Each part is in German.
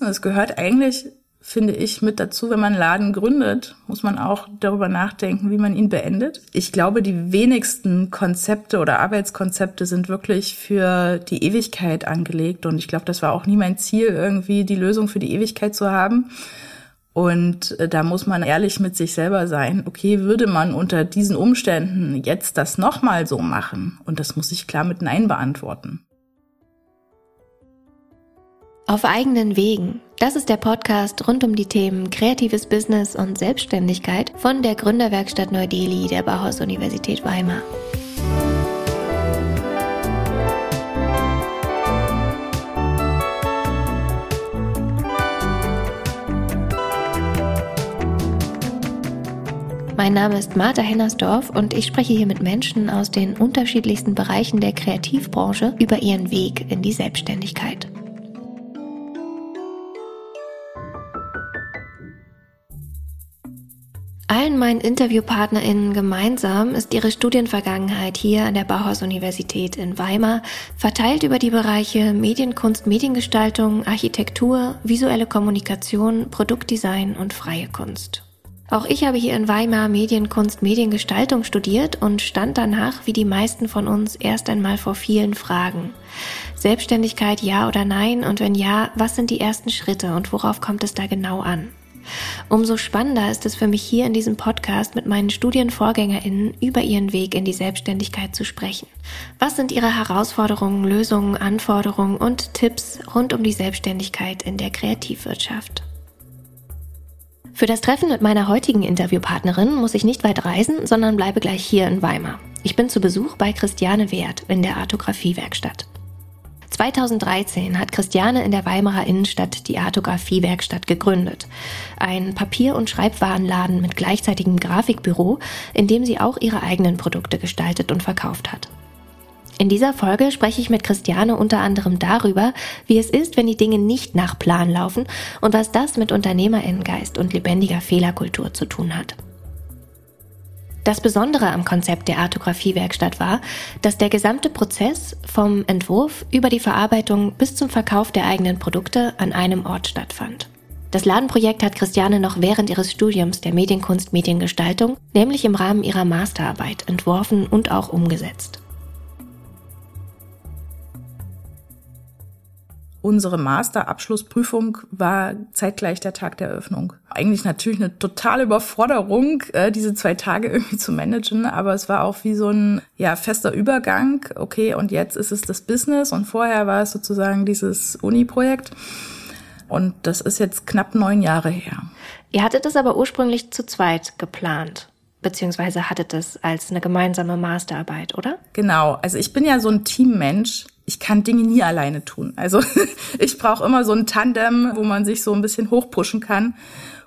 Es gehört eigentlich, finde ich, mit dazu, wenn man einen Laden gründet, muss man auch darüber nachdenken, wie man ihn beendet. Ich glaube, die wenigsten Konzepte oder Arbeitskonzepte sind wirklich für die Ewigkeit angelegt. Und ich glaube, das war auch nie mein Ziel, irgendwie die Lösung für die Ewigkeit zu haben. Und äh, da muss man ehrlich mit sich selber sein. Okay, würde man unter diesen Umständen jetzt das nochmal so machen? Und das muss ich klar mit Nein beantworten. Auf eigenen Wegen. Das ist der Podcast rund um die Themen kreatives Business und Selbstständigkeit von der Gründerwerkstatt Neu-Delhi der Bauhaus Universität Weimar. Mein Name ist Martha Hennersdorf und ich spreche hier mit Menschen aus den unterschiedlichsten Bereichen der Kreativbranche über ihren Weg in die Selbstständigkeit. Allen meinen InterviewpartnerInnen gemeinsam ist ihre Studienvergangenheit hier an der Bauhaus-Universität in Weimar verteilt über die Bereiche Medienkunst, Mediengestaltung, Architektur, visuelle Kommunikation, Produktdesign und freie Kunst. Auch ich habe hier in Weimar Medienkunst, Mediengestaltung studiert und stand danach, wie die meisten von uns, erst einmal vor vielen Fragen. Selbstständigkeit ja oder nein und wenn ja, was sind die ersten Schritte und worauf kommt es da genau an? Umso spannender ist es für mich hier in diesem Podcast mit meinen Studienvorgängerinnen über ihren Weg in die Selbstständigkeit zu sprechen. Was sind ihre Herausforderungen, Lösungen, Anforderungen und Tipps rund um die Selbstständigkeit in der Kreativwirtschaft? Für das Treffen mit meiner heutigen Interviewpartnerin muss ich nicht weit reisen, sondern bleibe gleich hier in Weimar. Ich bin zu Besuch bei Christiane Wert in der Artografiewerkstatt. 2013 hat Christiane in der Weimarer Innenstadt die Artografiewerkstatt gegründet. Ein Papier- und Schreibwarenladen mit gleichzeitigem Grafikbüro, in dem sie auch ihre eigenen Produkte gestaltet und verkauft hat. In dieser Folge spreche ich mit Christiane unter anderem darüber, wie es ist, wenn die Dinge nicht nach Plan laufen und was das mit Unternehmerinnengeist und lebendiger Fehlerkultur zu tun hat. Das Besondere am Konzept der Artografiewerkstatt war, dass der gesamte Prozess vom Entwurf über die Verarbeitung bis zum Verkauf der eigenen Produkte an einem Ort stattfand. Das Ladenprojekt hat Christiane noch während ihres Studiums der Medienkunst Mediengestaltung, nämlich im Rahmen ihrer Masterarbeit, entworfen und auch umgesetzt. Unsere Masterabschlussprüfung war zeitgleich der Tag der Eröffnung. Eigentlich natürlich eine totale Überforderung, äh, diese zwei Tage irgendwie zu managen, aber es war auch wie so ein ja fester Übergang. Okay, und jetzt ist es das Business und vorher war es sozusagen dieses Uni-Projekt. Und das ist jetzt knapp neun Jahre her. Ihr hattet es aber ursprünglich zu zweit geplant beziehungsweise hattet es als eine gemeinsame Masterarbeit, oder? Genau. Also ich bin ja so ein Teammensch ich kann Dinge nie alleine tun. Also ich brauche immer so ein Tandem, wo man sich so ein bisschen hochpushen kann.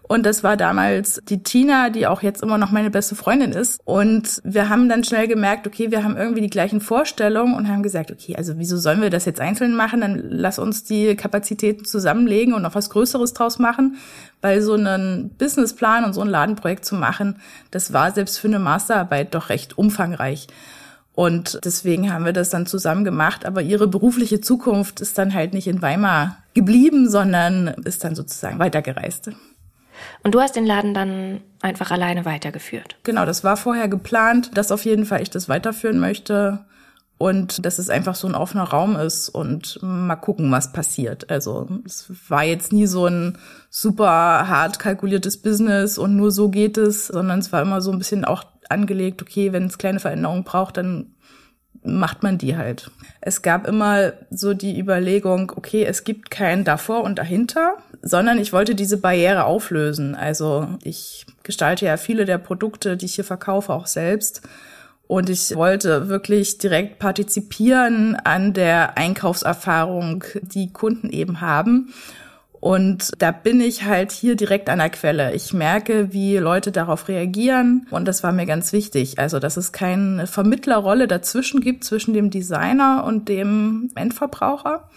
Und das war damals die Tina, die auch jetzt immer noch meine beste Freundin ist. Und wir haben dann schnell gemerkt, okay, wir haben irgendwie die gleichen Vorstellungen und haben gesagt, okay, also wieso sollen wir das jetzt einzeln machen? Dann lass uns die Kapazitäten zusammenlegen und noch was Größeres draus machen. Weil so einen Businessplan und so ein Ladenprojekt zu machen, das war selbst für eine Masterarbeit doch recht umfangreich. Und deswegen haben wir das dann zusammen gemacht. Aber ihre berufliche Zukunft ist dann halt nicht in Weimar geblieben, sondern ist dann sozusagen weitergereist. Und du hast den Laden dann einfach alleine weitergeführt. Genau, das war vorher geplant, dass auf jeden Fall ich das weiterführen möchte und dass es einfach so ein offener Raum ist und mal gucken, was passiert. Also es war jetzt nie so ein super hart kalkuliertes Business und nur so geht es, sondern es war immer so ein bisschen auch angelegt, okay, wenn es kleine Veränderungen braucht, dann macht man die halt. Es gab immer so die Überlegung, okay, es gibt kein davor und dahinter, sondern ich wollte diese Barriere auflösen. Also ich gestalte ja viele der Produkte, die ich hier verkaufe, auch selbst. Und ich wollte wirklich direkt partizipieren an der Einkaufserfahrung, die Kunden eben haben. Und da bin ich halt hier direkt an der Quelle. Ich merke, wie Leute darauf reagieren. Und das war mir ganz wichtig. Also, dass es keine Vermittlerrolle dazwischen gibt, zwischen dem Designer und dem Endverbraucher,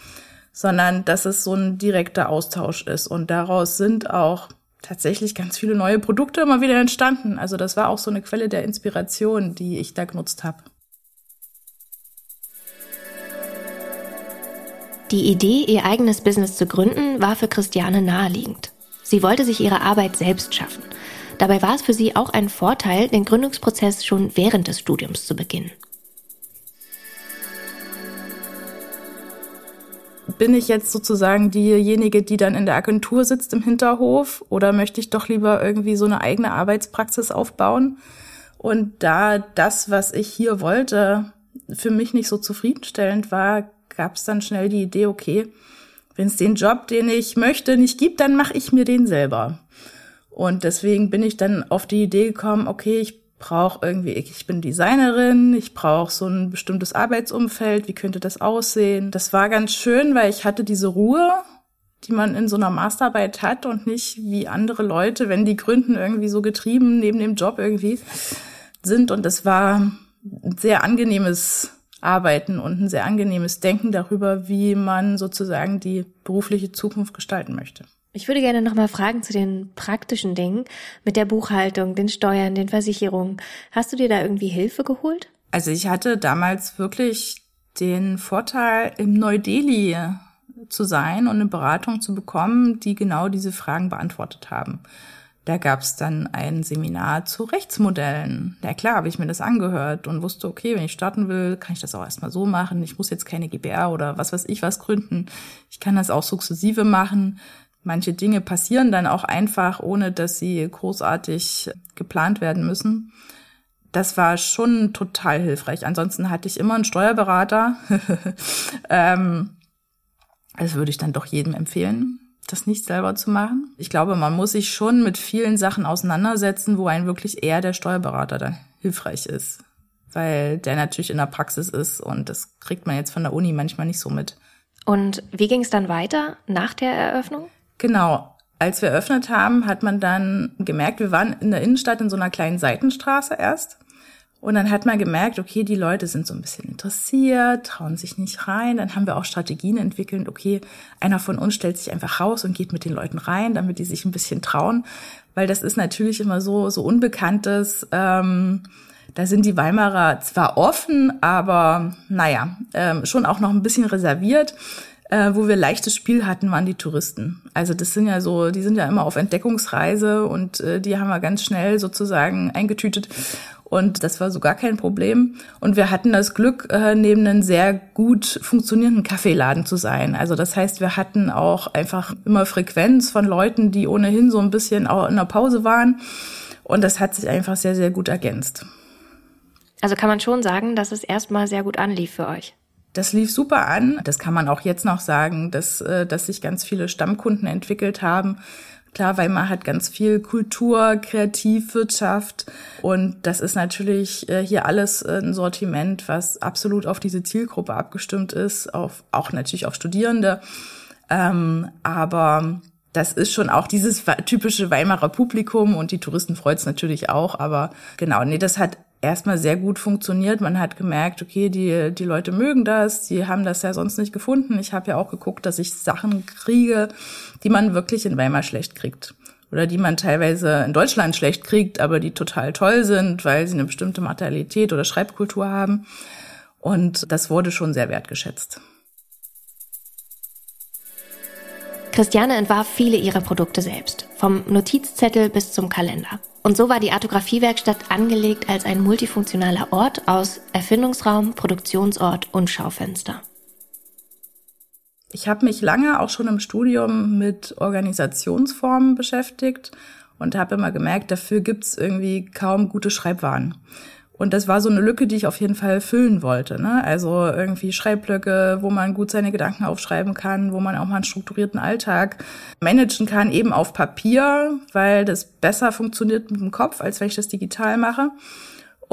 sondern dass es so ein direkter Austausch ist. Und daraus sind auch tatsächlich ganz viele neue Produkte immer wieder entstanden. Also, das war auch so eine Quelle der Inspiration, die ich da genutzt habe. Die Idee, ihr eigenes Business zu gründen, war für Christiane naheliegend. Sie wollte sich ihre Arbeit selbst schaffen. Dabei war es für sie auch ein Vorteil, den Gründungsprozess schon während des Studiums zu beginnen. bin ich jetzt sozusagen diejenige, die dann in der Agentur sitzt im Hinterhof oder möchte ich doch lieber irgendwie so eine eigene Arbeitspraxis aufbauen? Und da das, was ich hier wollte, für mich nicht so zufriedenstellend war, gab es dann schnell die Idee, okay, wenn es den Job, den ich möchte, nicht gibt, dann mache ich mir den selber. Und deswegen bin ich dann auf die Idee gekommen, okay, ich brauche irgendwie, ich bin Designerin, ich brauche so ein bestimmtes Arbeitsumfeld, wie könnte das aussehen? Das war ganz schön, weil ich hatte diese Ruhe, die man in so einer Masterarbeit hat und nicht wie andere Leute, wenn die gründen, irgendwie so getrieben neben dem Job irgendwie sind. Und das war ein sehr angenehmes Arbeiten und ein sehr angenehmes Denken darüber, wie man sozusagen die berufliche Zukunft gestalten möchte. Ich würde gerne nochmal fragen zu den praktischen Dingen mit der Buchhaltung, den Steuern, den Versicherungen. Hast du dir da irgendwie Hilfe geholt? Also ich hatte damals wirklich den Vorteil, im Neu-Delhi zu sein und eine Beratung zu bekommen, die genau diese Fragen beantwortet haben. Da gab es dann ein Seminar zu Rechtsmodellen. Ja klar, habe ich mir das angehört und wusste, okay, wenn ich starten will, kann ich das auch erstmal so machen. Ich muss jetzt keine GBR oder was weiß ich was gründen. Ich kann das auch sukzessive machen. Manche Dinge passieren dann auch einfach, ohne dass sie großartig geplant werden müssen. Das war schon total hilfreich. Ansonsten hatte ich immer einen Steuerberater. ähm, das würde ich dann doch jedem empfehlen, das nicht selber zu machen. Ich glaube, man muss sich schon mit vielen Sachen auseinandersetzen, wo ein wirklich eher der Steuerberater dann hilfreich ist. Weil der natürlich in der Praxis ist und das kriegt man jetzt von der Uni manchmal nicht so mit. Und wie ging es dann weiter nach der Eröffnung? Genau. Als wir eröffnet haben, hat man dann gemerkt, wir waren in der Innenstadt in so einer kleinen Seitenstraße erst. Und dann hat man gemerkt, okay, die Leute sind so ein bisschen interessiert, trauen sich nicht rein. Dann haben wir auch Strategien entwickelt. Okay, einer von uns stellt sich einfach raus und geht mit den Leuten rein, damit die sich ein bisschen trauen. Weil das ist natürlich immer so, so Unbekanntes. Ähm, da sind die Weimarer zwar offen, aber naja, ähm, schon auch noch ein bisschen reserviert äh, wo wir leichtes Spiel hatten, waren die Touristen. Also das sind ja so, die sind ja immer auf Entdeckungsreise und äh, die haben wir ganz schnell sozusagen eingetütet. Und das war so gar kein Problem. Und wir hatten das Glück, äh, neben einem sehr gut funktionierenden Kaffeeladen zu sein. Also das heißt, wir hatten auch einfach immer Frequenz von Leuten, die ohnehin so ein bisschen auch in der Pause waren. Und das hat sich einfach sehr, sehr gut ergänzt. Also kann man schon sagen, dass es erstmal sehr gut anlief für euch. Das lief super an. Das kann man auch jetzt noch sagen, dass, äh, dass sich ganz viele Stammkunden entwickelt haben. Klar, Weimar hat ganz viel Kultur, Kreativwirtschaft und das ist natürlich äh, hier alles ein Sortiment, was absolut auf diese Zielgruppe abgestimmt ist, auf, auch natürlich auf Studierende. Ähm, aber das ist schon auch dieses typische Weimarer Publikum und die Touristen freut es natürlich auch, aber genau, nee, das hat erstmal sehr gut funktioniert. Man hat gemerkt, okay, die, die Leute mögen das, die haben das ja sonst nicht gefunden. Ich habe ja auch geguckt, dass ich Sachen kriege, die man wirklich in Weimar schlecht kriegt. Oder die man teilweise in Deutschland schlecht kriegt, aber die total toll sind, weil sie eine bestimmte Materialität oder Schreibkultur haben. Und das wurde schon sehr wertgeschätzt. Christiane entwarf viele ihrer Produkte selbst, vom Notizzettel bis zum Kalender. Und so war die Artografiewerkstatt angelegt als ein multifunktionaler Ort aus Erfindungsraum, Produktionsort und Schaufenster. Ich habe mich lange auch schon im Studium mit Organisationsformen beschäftigt und habe immer gemerkt, dafür gibt's irgendwie kaum gute Schreibwaren. Und das war so eine Lücke, die ich auf jeden Fall füllen wollte. Ne? Also irgendwie Schreibblöcke, wo man gut seine Gedanken aufschreiben kann, wo man auch mal einen strukturierten Alltag managen kann, eben auf Papier, weil das besser funktioniert mit dem Kopf, als wenn ich das digital mache.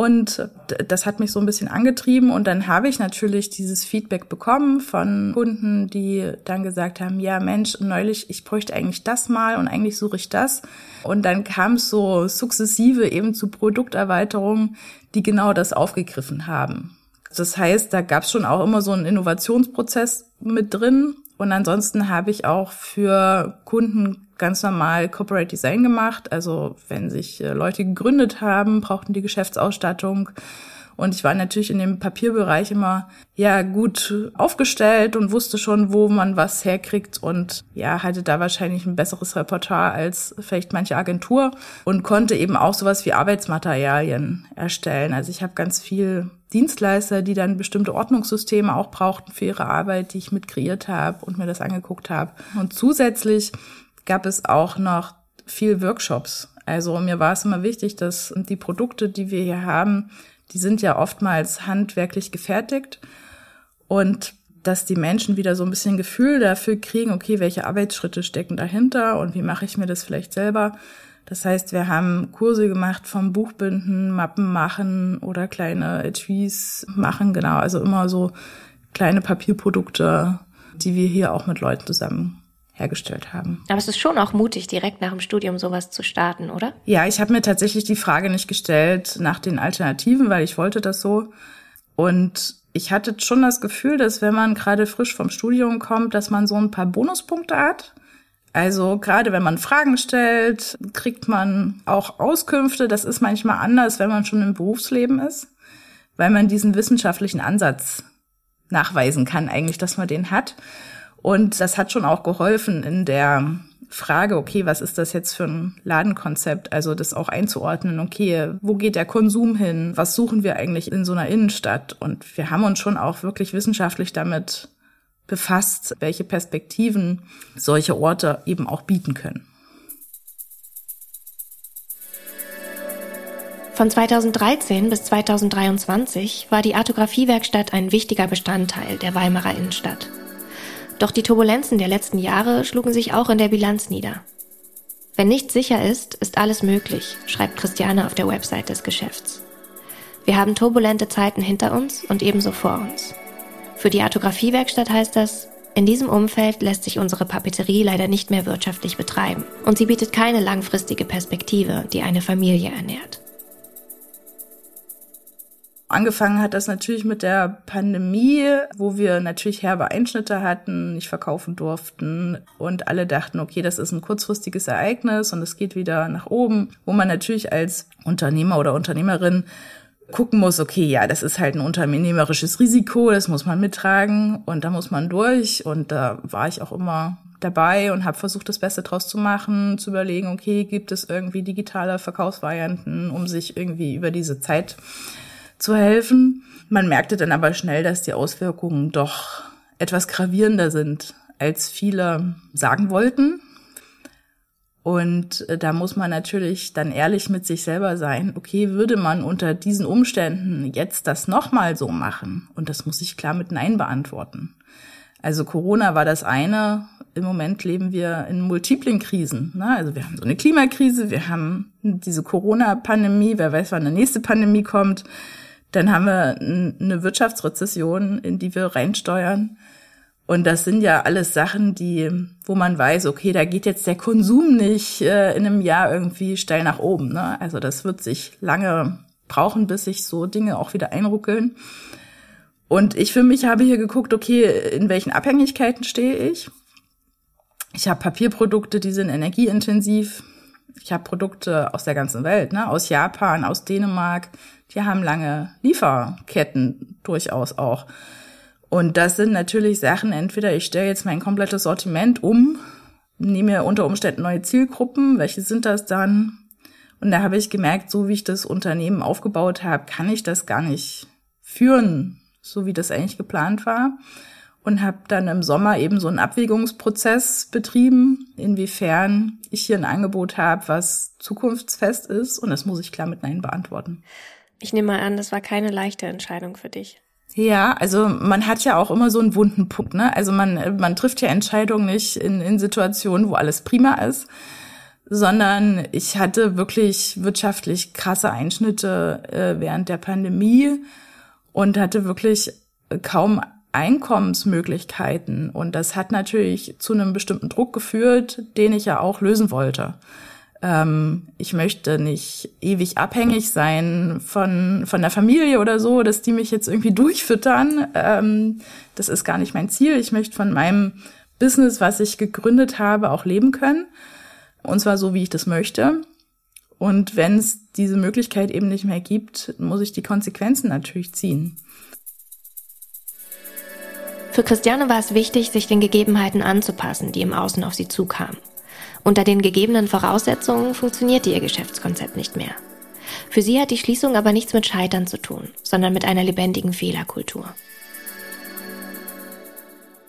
Und das hat mich so ein bisschen angetrieben. Und dann habe ich natürlich dieses Feedback bekommen von Kunden, die dann gesagt haben, ja Mensch, neulich, ich bräuchte eigentlich das mal und eigentlich suche ich das. Und dann kam es so sukzessive eben zu Produkterweiterungen, die genau das aufgegriffen haben. Das heißt, da gab es schon auch immer so einen Innovationsprozess mit drin. Und ansonsten habe ich auch für Kunden ganz normal Corporate Design gemacht. Also wenn sich äh, Leute gegründet haben, brauchten die Geschäftsausstattung Und ich war natürlich in dem Papierbereich immer ja gut aufgestellt und wusste schon, wo man was herkriegt und ja, hatte da wahrscheinlich ein besseres Repertoire als vielleicht manche Agentur und konnte eben auch sowas wie Arbeitsmaterialien erstellen. Also ich habe ganz viel Dienstleister, die dann bestimmte Ordnungssysteme auch brauchten für ihre Arbeit, die ich mit kreiert habe und mir das angeguckt habe. Und zusätzlich gab es auch noch viel Workshops. Also mir war es immer wichtig, dass die Produkte, die wir hier haben, die sind ja oftmals handwerklich gefertigt und dass die Menschen wieder so ein bisschen Gefühl dafür kriegen, okay, welche Arbeitsschritte stecken dahinter und wie mache ich mir das vielleicht selber. Das heißt, wir haben Kurse gemacht vom Buchbinden, Mappen machen oder kleine Etuis machen, genau, also immer so kleine Papierprodukte, die wir hier auch mit Leuten zusammen hergestellt haben. Aber es ist schon auch mutig, direkt nach dem Studium sowas zu starten, oder? Ja, ich habe mir tatsächlich die Frage nicht gestellt nach den Alternativen, weil ich wollte das so. Und ich hatte schon das Gefühl, dass wenn man gerade frisch vom Studium kommt, dass man so ein paar Bonuspunkte hat. Also gerade wenn man Fragen stellt, kriegt man auch Auskünfte. Das ist manchmal anders, wenn man schon im Berufsleben ist, weil man diesen wissenschaftlichen Ansatz nachweisen kann, eigentlich, dass man den hat. Und das hat schon auch geholfen in der Frage, okay, was ist das jetzt für ein Ladenkonzept? Also das auch einzuordnen, okay, wo geht der Konsum hin? Was suchen wir eigentlich in so einer Innenstadt? Und wir haben uns schon auch wirklich wissenschaftlich damit befasst, welche Perspektiven solche Orte eben auch bieten können. Von 2013 bis 2023 war die Artografiewerkstatt ein wichtiger Bestandteil der Weimarer Innenstadt. Doch die Turbulenzen der letzten Jahre schlugen sich auch in der Bilanz nieder. Wenn nichts sicher ist, ist alles möglich, schreibt Christiane auf der Website des Geschäfts. Wir haben turbulente Zeiten hinter uns und ebenso vor uns. Für die Artografiewerkstatt heißt das, in diesem Umfeld lässt sich unsere Papeterie leider nicht mehr wirtschaftlich betreiben und sie bietet keine langfristige Perspektive, die eine Familie ernährt. Angefangen hat das natürlich mit der Pandemie, wo wir natürlich herbe Einschnitte hatten, nicht verkaufen durften. Und alle dachten, okay, das ist ein kurzfristiges Ereignis und es geht wieder nach oben, wo man natürlich als Unternehmer oder Unternehmerin gucken muss, okay, ja, das ist halt ein unternehmerisches Risiko, das muss man mittragen und da muss man durch. Und da war ich auch immer dabei und habe versucht, das Beste draus zu machen, zu überlegen, okay, gibt es irgendwie digitale Verkaufsvarianten, um sich irgendwie über diese Zeit zu helfen. Man merkte dann aber schnell, dass die Auswirkungen doch etwas gravierender sind, als viele sagen wollten. Und äh, da muss man natürlich dann ehrlich mit sich selber sein. Okay, würde man unter diesen Umständen jetzt das nochmal so machen? Und das muss ich klar mit Nein beantworten. Also Corona war das eine. Im Moment leben wir in multiplen Krisen. Ne? Also wir haben so eine Klimakrise, wir haben diese Corona-Pandemie, wer weiß, wann eine nächste Pandemie kommt. Dann haben wir eine Wirtschaftsrezession, in die wir reinsteuern. Und das sind ja alles Sachen, die, wo man weiß, okay, da geht jetzt der Konsum nicht äh, in einem Jahr irgendwie steil nach oben. Ne? Also das wird sich lange brauchen, bis sich so Dinge auch wieder einruckeln. Und ich für mich habe hier geguckt, okay, in welchen Abhängigkeiten stehe ich? Ich habe Papierprodukte, die sind energieintensiv. Ich habe Produkte aus der ganzen Welt, ne? aus Japan, aus Dänemark, die haben lange Lieferketten durchaus auch. Und das sind natürlich Sachen, entweder ich stelle jetzt mein komplettes Sortiment um, nehme mir unter Umständen neue Zielgruppen, welche sind das dann? Und da habe ich gemerkt, so wie ich das Unternehmen aufgebaut habe, kann ich das gar nicht führen, so wie das eigentlich geplant war. Und habe dann im Sommer eben so einen Abwägungsprozess betrieben, inwiefern ich hier ein Angebot habe, was zukunftsfest ist. Und das muss ich klar mit Nein beantworten. Ich nehme mal an, das war keine leichte Entscheidung für dich. Ja, also man hat ja auch immer so einen wunden Punkt, ne? Also man, man trifft ja Entscheidungen nicht in, in Situationen, wo alles prima ist, sondern ich hatte wirklich wirtschaftlich krasse Einschnitte äh, während der Pandemie und hatte wirklich kaum Einkommensmöglichkeiten. Und das hat natürlich zu einem bestimmten Druck geführt, den ich ja auch lösen wollte. Ähm, ich möchte nicht ewig abhängig sein von, von der Familie oder so, dass die mich jetzt irgendwie durchfüttern. Ähm, das ist gar nicht mein Ziel. Ich möchte von meinem Business, was ich gegründet habe, auch leben können. Und zwar so, wie ich das möchte. Und wenn es diese Möglichkeit eben nicht mehr gibt, muss ich die Konsequenzen natürlich ziehen. Für Christiane war es wichtig, sich den Gegebenheiten anzupassen, die im Außen auf sie zukamen. Unter den gegebenen Voraussetzungen funktionierte ihr Geschäftskonzept nicht mehr. Für sie hat die Schließung aber nichts mit Scheitern zu tun, sondern mit einer lebendigen Fehlerkultur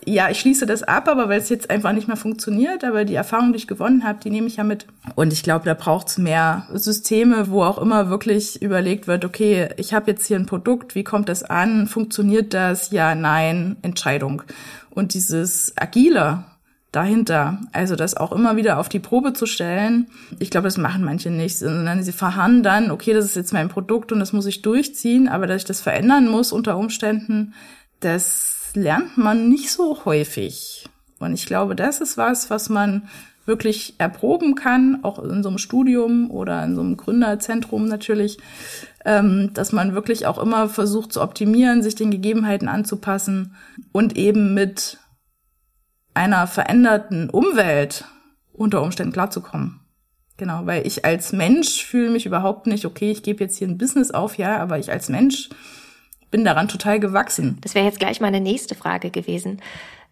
ja, ich schließe das ab, aber weil es jetzt einfach nicht mehr funktioniert, aber die Erfahrung, die ich gewonnen habe, die nehme ich ja mit. Und ich glaube, da braucht es mehr Systeme, wo auch immer wirklich überlegt wird, okay, ich habe jetzt hier ein Produkt, wie kommt das an? Funktioniert das? Ja, nein, Entscheidung. Und dieses Agile dahinter, also das auch immer wieder auf die Probe zu stellen, ich glaube, das machen manche nicht, sondern sie verharren dann, okay, das ist jetzt mein Produkt und das muss ich durchziehen, aber dass ich das verändern muss unter Umständen, das lernt man nicht so häufig. Und ich glaube, das ist was, was man wirklich erproben kann, auch in so einem Studium oder in so einem Gründerzentrum natürlich, ähm, dass man wirklich auch immer versucht zu optimieren, sich den Gegebenheiten anzupassen und eben mit einer veränderten Umwelt unter Umständen klarzukommen. Genau, weil ich als Mensch fühle mich überhaupt nicht, okay, ich gebe jetzt hier ein Business auf, ja, aber ich als Mensch bin daran total gewachsen. Das wäre jetzt gleich meine nächste Frage gewesen.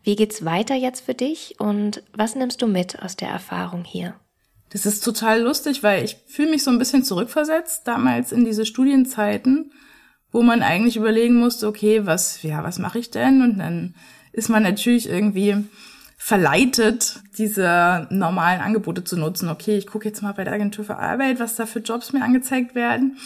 Wie geht's weiter jetzt für dich und was nimmst du mit aus der Erfahrung hier? Das ist total lustig, weil ich fühle mich so ein bisschen zurückversetzt damals in diese Studienzeiten, wo man eigentlich überlegen musste, okay, was, ja, was mache ich denn? Und dann ist man natürlich irgendwie verleitet, diese normalen Angebote zu nutzen. Okay, ich gucke jetzt mal bei der Agentur für Arbeit, was da für Jobs mir angezeigt werden.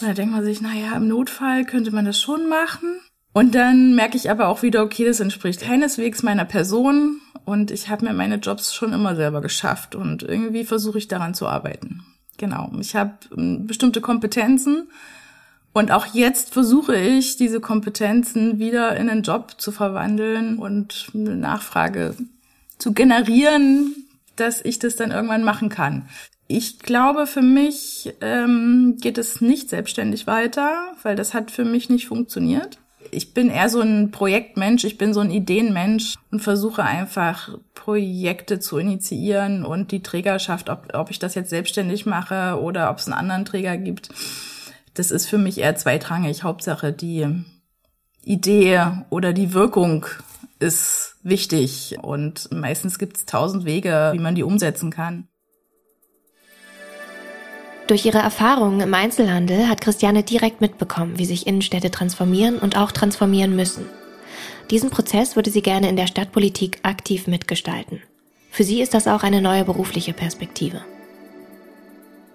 Und da denkt man sich, naja, im Notfall könnte man das schon machen. Und dann merke ich aber auch wieder, okay, das entspricht keineswegs meiner Person und ich habe mir meine Jobs schon immer selber geschafft und irgendwie versuche ich daran zu arbeiten. Genau, ich habe ähm, bestimmte Kompetenzen und auch jetzt versuche ich, diese Kompetenzen wieder in einen Job zu verwandeln und eine Nachfrage zu generieren, dass ich das dann irgendwann machen kann. Ich glaube, für mich ähm, geht es nicht selbstständig weiter, weil das hat für mich nicht funktioniert. Ich bin eher so ein Projektmensch, ich bin so ein Ideenmensch und versuche einfach Projekte zu initiieren und die Trägerschaft, ob, ob ich das jetzt selbstständig mache oder ob es einen anderen Träger gibt, das ist für mich eher zweitrangig. Hauptsache die Idee oder die Wirkung ist wichtig und meistens gibt es tausend Wege, wie man die umsetzen kann. Durch ihre Erfahrungen im Einzelhandel hat Christiane direkt mitbekommen, wie sich Innenstädte transformieren und auch transformieren müssen. Diesen Prozess würde sie gerne in der Stadtpolitik aktiv mitgestalten. Für sie ist das auch eine neue berufliche Perspektive.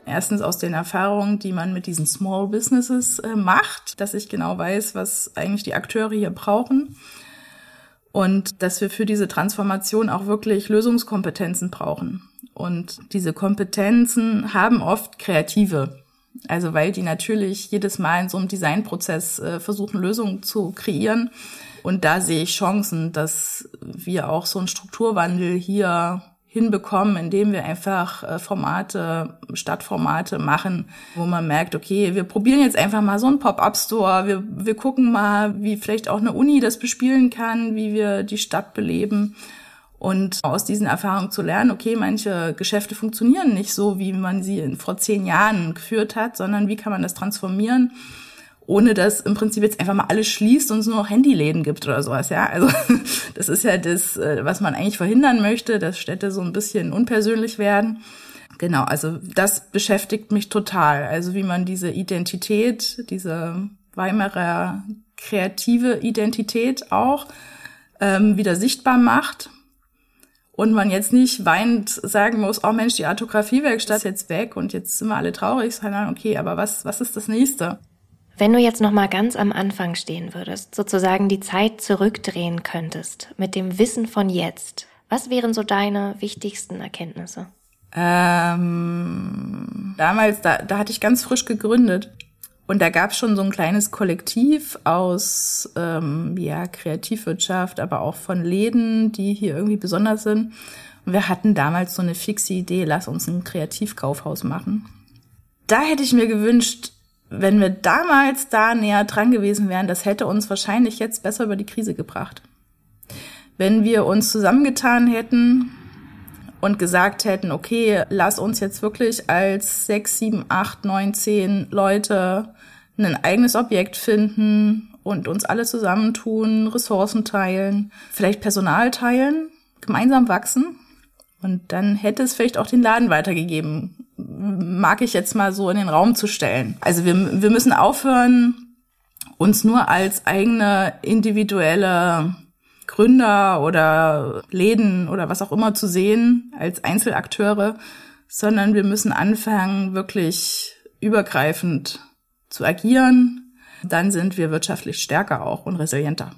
Erstens aus den Erfahrungen, die man mit diesen Small Businesses äh, macht, dass ich genau weiß, was eigentlich die Akteure hier brauchen und dass wir für diese Transformation auch wirklich Lösungskompetenzen brauchen. Und diese Kompetenzen haben oft Kreative. Also weil die natürlich jedes Mal in so einem Designprozess äh, versuchen, Lösungen zu kreieren. Und da sehe ich Chancen, dass wir auch so einen Strukturwandel hier hinbekommen, indem wir einfach äh, Formate, Stadtformate machen, wo man merkt, okay, wir probieren jetzt einfach mal so einen Pop-up-Store, wir, wir gucken mal, wie vielleicht auch eine Uni das bespielen kann, wie wir die Stadt beleben. Und aus diesen Erfahrungen zu lernen, okay, manche Geschäfte funktionieren nicht so, wie man sie vor zehn Jahren geführt hat, sondern wie kann man das transformieren, ohne dass im Prinzip jetzt einfach mal alles schließt und es nur noch Handyläden gibt oder sowas, ja. Also das ist ja das, äh, was man eigentlich verhindern möchte, dass Städte so ein bisschen unpersönlich werden. Genau, also das beschäftigt mich total. Also wie man diese Identität, diese Weimarer kreative Identität auch ähm, wieder sichtbar macht und man jetzt nicht weinend sagen muss, oh Mensch, die Artografiewerkstatt ist jetzt weg und jetzt sind wir alle traurig, sondern okay, aber was, was ist das nächste? Wenn du jetzt noch mal ganz am Anfang stehen würdest, sozusagen die Zeit zurückdrehen könntest mit dem Wissen von jetzt, was wären so deine wichtigsten Erkenntnisse? Ähm, damals, da, da hatte ich ganz frisch gegründet und da gab es schon so ein kleines Kollektiv aus ähm, ja, Kreativwirtschaft, aber auch von Läden, die hier irgendwie besonders sind. Und wir hatten damals so eine fixe Idee, lass uns ein Kreativkaufhaus machen. Da hätte ich mir gewünscht, wenn wir damals da näher dran gewesen wären, das hätte uns wahrscheinlich jetzt besser über die Krise gebracht. Wenn wir uns zusammengetan hätten und gesagt hätten, okay, lass uns jetzt wirklich als sechs, sieben, acht, neun, zehn Leute ein eigenes Objekt finden und uns alle zusammentun, Ressourcen teilen, vielleicht Personal teilen, gemeinsam wachsen. Und dann hätte es vielleicht auch den Laden weitergegeben. Mag ich jetzt mal so in den Raum zu stellen. Also wir, wir müssen aufhören, uns nur als eigene individuelle Gründer oder Läden oder was auch immer zu sehen, als Einzelakteure, sondern wir müssen anfangen, wirklich übergreifend zu agieren. Dann sind wir wirtschaftlich stärker auch und resilienter.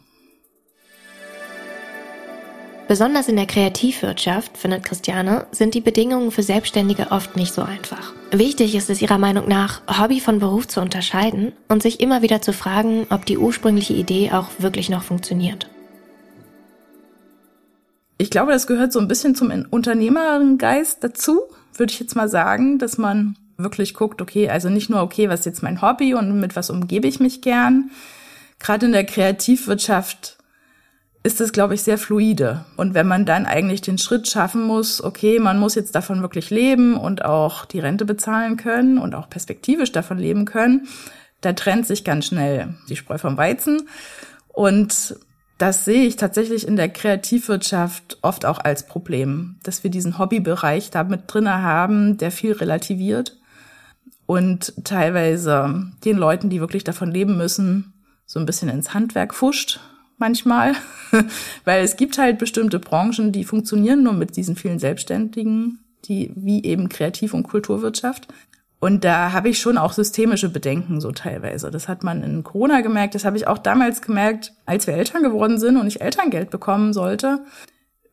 Besonders in der Kreativwirtschaft, findet Christiane, sind die Bedingungen für Selbstständige oft nicht so einfach. Wichtig ist es ihrer Meinung nach, Hobby von Beruf zu unterscheiden und sich immer wieder zu fragen, ob die ursprüngliche Idee auch wirklich noch funktioniert. Ich glaube, das gehört so ein bisschen zum Unternehmergeist dazu, würde ich jetzt mal sagen, dass man wirklich guckt, okay, also nicht nur, okay, was ist jetzt mein Hobby und mit was umgebe ich mich gern. Gerade in der Kreativwirtschaft ist das, glaube ich, sehr fluide. Und wenn man dann eigentlich den Schritt schaffen muss, okay, man muss jetzt davon wirklich leben und auch die Rente bezahlen können und auch perspektivisch davon leben können, da trennt sich ganz schnell die Spreu vom Weizen. Und das sehe ich tatsächlich in der Kreativwirtschaft oft auch als Problem, dass wir diesen Hobbybereich da mit drinne haben, der viel relativiert und teilweise den Leuten, die wirklich davon leben müssen, so ein bisschen ins Handwerk fuscht manchmal, weil es gibt halt bestimmte Branchen, die funktionieren nur mit diesen vielen Selbstständigen, die wie eben Kreativ- und Kulturwirtschaft. Und da habe ich schon auch systemische Bedenken so teilweise. Das hat man in Corona gemerkt, das habe ich auch damals gemerkt, als wir Eltern geworden sind und ich Elterngeld bekommen sollte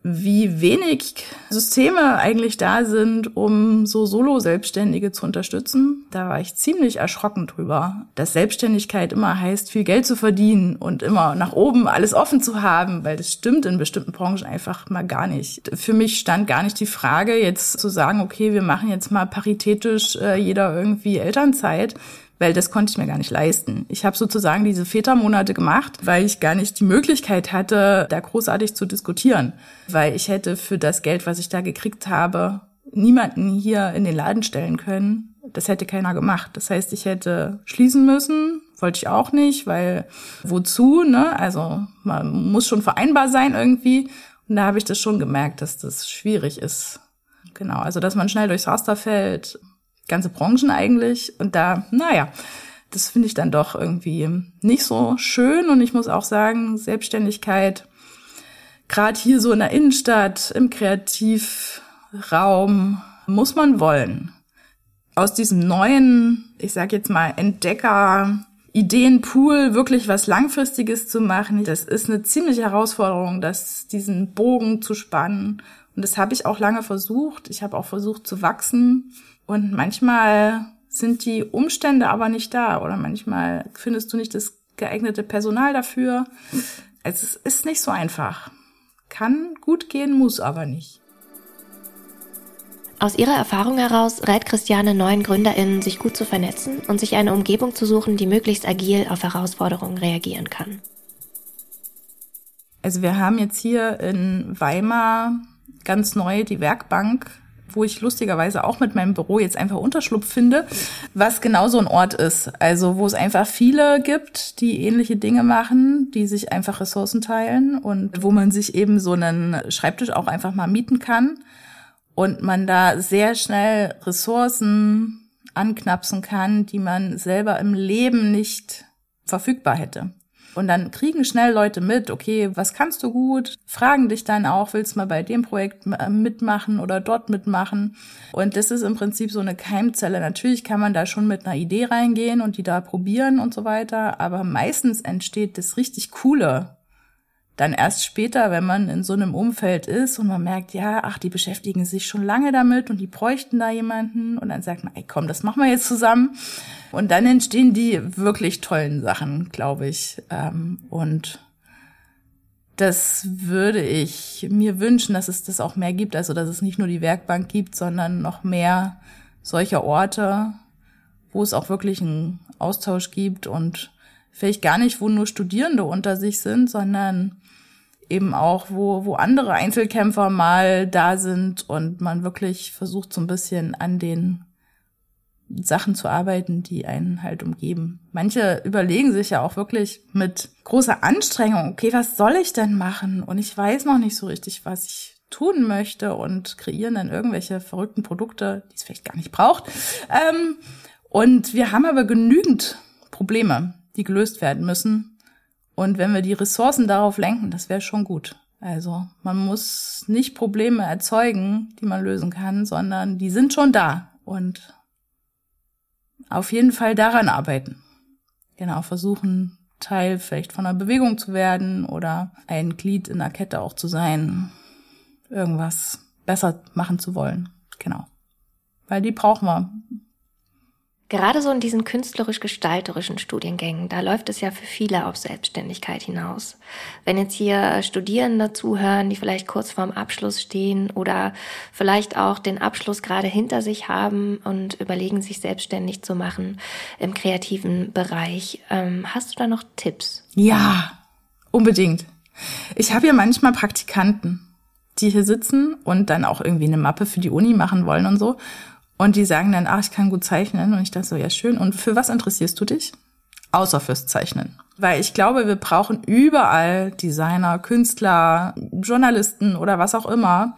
wie wenig Systeme eigentlich da sind, um so Solo-Selbstständige zu unterstützen. Da war ich ziemlich erschrocken drüber, dass Selbstständigkeit immer heißt, viel Geld zu verdienen und immer nach oben alles offen zu haben, weil das stimmt in bestimmten Branchen einfach mal gar nicht. Für mich stand gar nicht die Frage, jetzt zu sagen, okay, wir machen jetzt mal paritätisch äh, jeder irgendwie Elternzeit weil das konnte ich mir gar nicht leisten. Ich habe sozusagen diese Vätermonate gemacht, weil ich gar nicht die Möglichkeit hatte, da großartig zu diskutieren, weil ich hätte für das Geld, was ich da gekriegt habe, niemanden hier in den Laden stellen können. Das hätte keiner gemacht. Das heißt, ich hätte schließen müssen, wollte ich auch nicht, weil wozu, ne? Also man muss schon vereinbar sein irgendwie. Und da habe ich das schon gemerkt, dass das schwierig ist. Genau, also dass man schnell durchs Raster fällt, ganze Branchen eigentlich. Und da, naja, das finde ich dann doch irgendwie nicht so schön. Und ich muss auch sagen, Selbstständigkeit, gerade hier so in der Innenstadt, im Kreativraum, muss man wollen. Aus diesem neuen, ich sag jetzt mal, Entdecker, Ideenpool wirklich was Langfristiges zu machen, das ist eine ziemliche Herausforderung, das, diesen Bogen zu spannen. Und das habe ich auch lange versucht. Ich habe auch versucht zu wachsen. Und manchmal sind die Umstände aber nicht da oder manchmal findest du nicht das geeignete Personal dafür. Also es ist nicht so einfach. Kann gut gehen, muss aber nicht. Aus ihrer Erfahrung heraus rät Christiane neuen GründerInnen, sich gut zu vernetzen und sich eine Umgebung zu suchen, die möglichst agil auf Herausforderungen reagieren kann. Also wir haben jetzt hier in Weimar ganz neu die Werkbank wo ich lustigerweise auch mit meinem Büro jetzt einfach Unterschlupf finde, was genau so ein Ort ist. Also wo es einfach viele gibt, die ähnliche Dinge machen, die sich einfach Ressourcen teilen und wo man sich eben so einen Schreibtisch auch einfach mal mieten kann und man da sehr schnell Ressourcen anknapsen kann, die man selber im Leben nicht verfügbar hätte. Und dann kriegen schnell Leute mit, okay, was kannst du gut? Fragen dich dann auch, willst du mal bei dem Projekt äh, mitmachen oder dort mitmachen? Und das ist im Prinzip so eine Keimzelle. Natürlich kann man da schon mit einer Idee reingehen und die da probieren und so weiter, aber meistens entsteht das richtig Coole dann erst später, wenn man in so einem Umfeld ist und man merkt, ja, ach, die beschäftigen sich schon lange damit und die bräuchten da jemanden und dann sagt man, ey, komm, das machen wir jetzt zusammen. Und dann entstehen die wirklich tollen Sachen, glaube ich. Ähm, und das würde ich mir wünschen, dass es das auch mehr gibt, also dass es nicht nur die Werkbank gibt, sondern noch mehr solcher Orte, wo es auch wirklich einen Austausch gibt und vielleicht gar nicht, wo nur Studierende unter sich sind, sondern eben auch, wo, wo andere Einzelkämpfer mal da sind und man wirklich versucht, so ein bisschen an den Sachen zu arbeiten, die einen halt umgeben. Manche überlegen sich ja auch wirklich mit großer Anstrengung, okay, was soll ich denn machen? Und ich weiß noch nicht so richtig, was ich tun möchte und kreieren dann irgendwelche verrückten Produkte, die es vielleicht gar nicht braucht. Ähm, und wir haben aber genügend Probleme, die gelöst werden müssen. Und wenn wir die Ressourcen darauf lenken, das wäre schon gut. Also man muss nicht Probleme erzeugen, die man lösen kann, sondern die sind schon da. Und auf jeden Fall daran arbeiten. Genau, versuchen, Teil vielleicht von einer Bewegung zu werden oder ein Glied in der Kette auch zu sein, irgendwas besser machen zu wollen. Genau. Weil die brauchen wir. Gerade so in diesen künstlerisch-gestalterischen Studiengängen, da läuft es ja für viele auf Selbstständigkeit hinaus. Wenn jetzt hier Studierende zuhören, die vielleicht kurz vorm Abschluss stehen oder vielleicht auch den Abschluss gerade hinter sich haben und überlegen, sich selbstständig zu machen im kreativen Bereich, ähm, hast du da noch Tipps? Ja, unbedingt. Ich habe ja manchmal Praktikanten, die hier sitzen und dann auch irgendwie eine Mappe für die Uni machen wollen und so. Und die sagen dann, ach, ich kann gut zeichnen. Und ich dachte so, ja, schön. Und für was interessierst du dich? Außer fürs Zeichnen. Weil ich glaube, wir brauchen überall Designer, Künstler, Journalisten oder was auch immer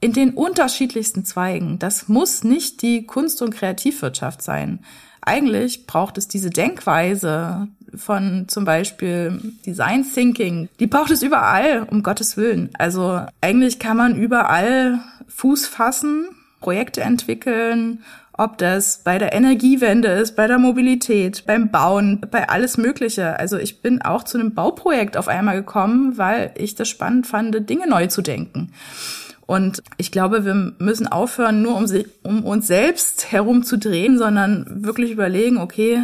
in den unterschiedlichsten Zweigen. Das muss nicht die Kunst- und Kreativwirtschaft sein. Eigentlich braucht es diese Denkweise von zum Beispiel Design Thinking. Die braucht es überall, um Gottes Willen. Also eigentlich kann man überall Fuß fassen Projekte entwickeln, ob das bei der Energiewende ist, bei der Mobilität, beim Bauen, bei alles Mögliche. Also ich bin auch zu einem Bauprojekt auf einmal gekommen, weil ich das spannend fand, Dinge neu zu denken. Und ich glaube, wir müssen aufhören, nur um, um uns selbst herumzudrehen, sondern wirklich überlegen, okay,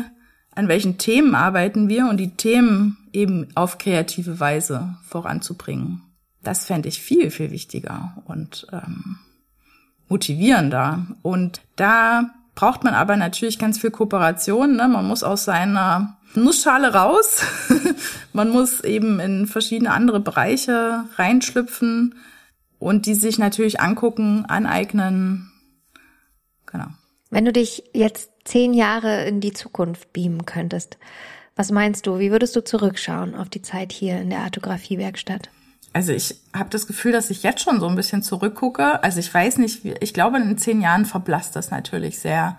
an welchen Themen arbeiten wir und die Themen eben auf kreative Weise voranzubringen. Das fände ich viel, viel wichtiger. Und ähm, motivierender. Und da braucht man aber natürlich ganz viel Kooperation. Ne? Man muss aus seiner Nussschale raus. man muss eben in verschiedene andere Bereiche reinschlüpfen und die sich natürlich angucken, aneignen. Genau. Wenn du dich jetzt zehn Jahre in die Zukunft beamen könntest, was meinst du, wie würdest du zurückschauen auf die Zeit hier in der Artografiewerkstatt? Also ich habe das Gefühl, dass ich jetzt schon so ein bisschen zurückgucke. Also ich weiß nicht, ich glaube, in zehn Jahren verblasst das natürlich sehr.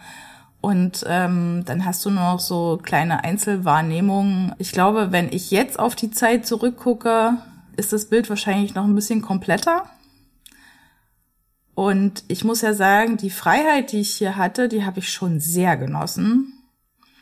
Und ähm, dann hast du nur noch so kleine Einzelwahrnehmungen. Ich glaube, wenn ich jetzt auf die Zeit zurückgucke, ist das Bild wahrscheinlich noch ein bisschen kompletter. Und ich muss ja sagen, die Freiheit, die ich hier hatte, die habe ich schon sehr genossen.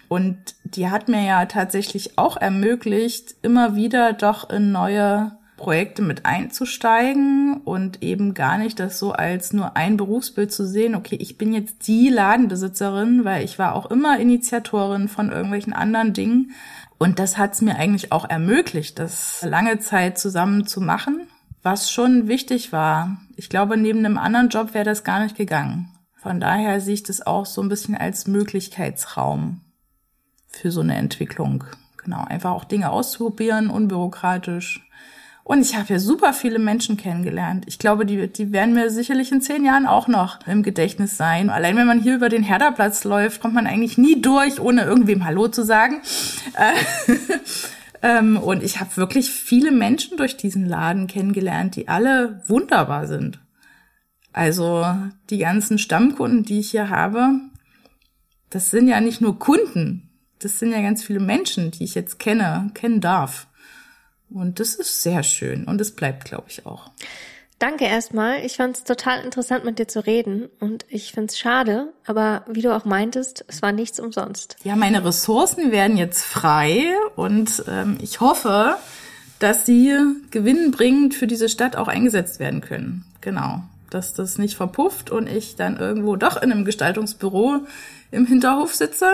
Und die hat mir ja tatsächlich auch ermöglicht, immer wieder doch in neue Projekte mit einzusteigen und eben gar nicht das so als nur ein Berufsbild zu sehen, okay, ich bin jetzt die Ladenbesitzerin, weil ich war auch immer Initiatorin von irgendwelchen anderen Dingen. Und das hat es mir eigentlich auch ermöglicht, das lange Zeit zusammen zu machen, was schon wichtig war. Ich glaube, neben einem anderen Job wäre das gar nicht gegangen. Von daher sehe ich das auch so ein bisschen als Möglichkeitsraum für so eine Entwicklung. Genau, einfach auch Dinge auszuprobieren, unbürokratisch und ich habe ja super viele Menschen kennengelernt. Ich glaube, die, die werden mir sicherlich in zehn Jahren auch noch im Gedächtnis sein. Allein wenn man hier über den Herderplatz läuft, kommt man eigentlich nie durch, ohne irgendwem Hallo zu sagen. Äh, ähm, und ich habe wirklich viele Menschen durch diesen Laden kennengelernt, die alle wunderbar sind. Also die ganzen Stammkunden, die ich hier habe, das sind ja nicht nur Kunden, das sind ja ganz viele Menschen, die ich jetzt kenne, kennen darf. Und das ist sehr schön und es bleibt, glaube ich, auch. Danke erstmal. Ich fand es total interessant, mit dir zu reden und ich finde es schade, aber wie du auch meintest, es war nichts umsonst. Ja, meine Ressourcen werden jetzt frei und ähm, ich hoffe, dass sie gewinnbringend für diese Stadt auch eingesetzt werden können. Genau. Dass das nicht verpufft und ich dann irgendwo doch in einem Gestaltungsbüro im Hinterhof sitze.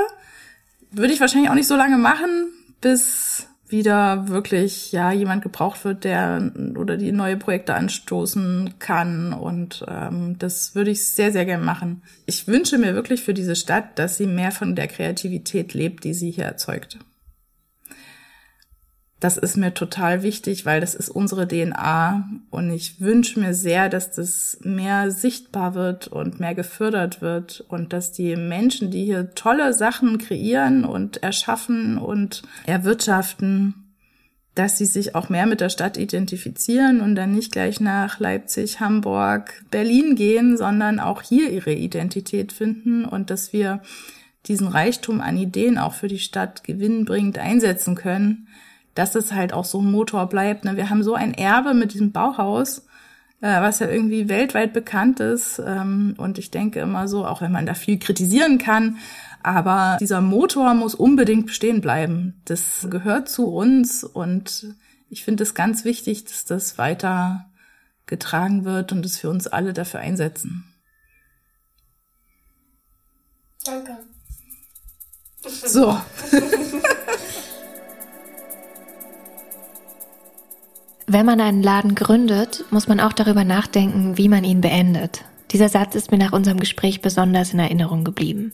Würde ich wahrscheinlich auch nicht so lange machen, bis wieder wirklich ja jemand gebraucht wird, der oder die neue Projekte anstoßen kann. Und ähm, das würde ich sehr, sehr gern machen. Ich wünsche mir wirklich für diese Stadt, dass sie mehr von der Kreativität lebt, die sie hier erzeugt. Das ist mir total wichtig, weil das ist unsere DNA und ich wünsche mir sehr, dass das mehr sichtbar wird und mehr gefördert wird und dass die Menschen, die hier tolle Sachen kreieren und erschaffen und erwirtschaften, dass sie sich auch mehr mit der Stadt identifizieren und dann nicht gleich nach Leipzig, Hamburg, Berlin gehen, sondern auch hier ihre Identität finden und dass wir diesen Reichtum an Ideen auch für die Stadt gewinnbringend einsetzen können dass es halt auch so ein Motor bleibt. Ne? Wir haben so ein Erbe mit diesem Bauhaus, äh, was ja irgendwie weltweit bekannt ist. Ähm, und ich denke immer so, auch wenn man da viel kritisieren kann, aber dieser Motor muss unbedingt bestehen bleiben. Das gehört zu uns und ich finde es ganz wichtig, dass das weiter getragen wird und dass wir uns alle dafür einsetzen. Danke. So. Wenn man einen Laden gründet, muss man auch darüber nachdenken, wie man ihn beendet. Dieser Satz ist mir nach unserem Gespräch besonders in Erinnerung geblieben.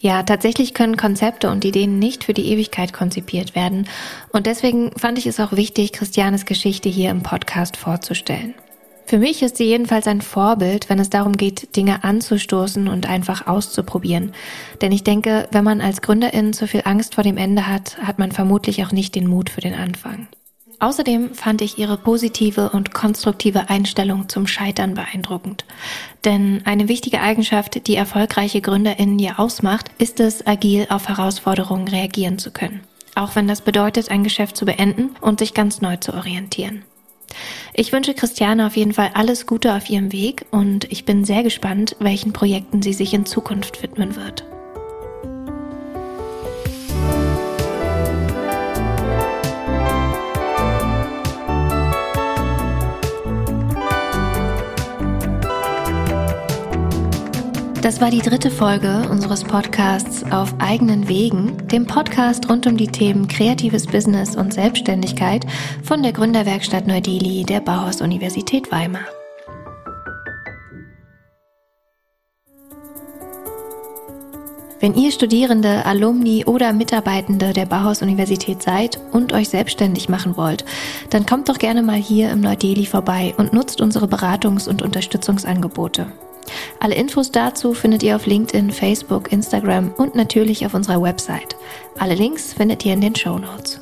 Ja, tatsächlich können Konzepte und Ideen nicht für die Ewigkeit konzipiert werden. Und deswegen fand ich es auch wichtig, Christianes Geschichte hier im Podcast vorzustellen. Für mich ist sie jedenfalls ein Vorbild, wenn es darum geht, Dinge anzustoßen und einfach auszuprobieren. Denn ich denke, wenn man als Gründerin zu viel Angst vor dem Ende hat, hat man vermutlich auch nicht den Mut für den Anfang. Außerdem fand ich ihre positive und konstruktive Einstellung zum Scheitern beeindruckend. Denn eine wichtige Eigenschaft, die erfolgreiche GründerInnen ja ausmacht, ist es, agil auf Herausforderungen reagieren zu können. Auch wenn das bedeutet, ein Geschäft zu beenden und sich ganz neu zu orientieren. Ich wünsche Christiane auf jeden Fall alles Gute auf ihrem Weg und ich bin sehr gespannt, welchen Projekten sie sich in Zukunft widmen wird. Das war die dritte Folge unseres Podcasts Auf eigenen Wegen, dem Podcast rund um die Themen kreatives Business und Selbstständigkeit von der Gründerwerkstatt Neu-Delhi der Bauhaus Universität Weimar. Wenn ihr Studierende, Alumni oder Mitarbeitende der Bauhaus-Universität seid und euch selbstständig machen wollt, dann kommt doch gerne mal hier im Neu-Delhi vorbei und nutzt unsere Beratungs- und Unterstützungsangebote. Alle Infos dazu findet ihr auf LinkedIn, Facebook, Instagram und natürlich auf unserer Website. Alle Links findet ihr in den Show Notes.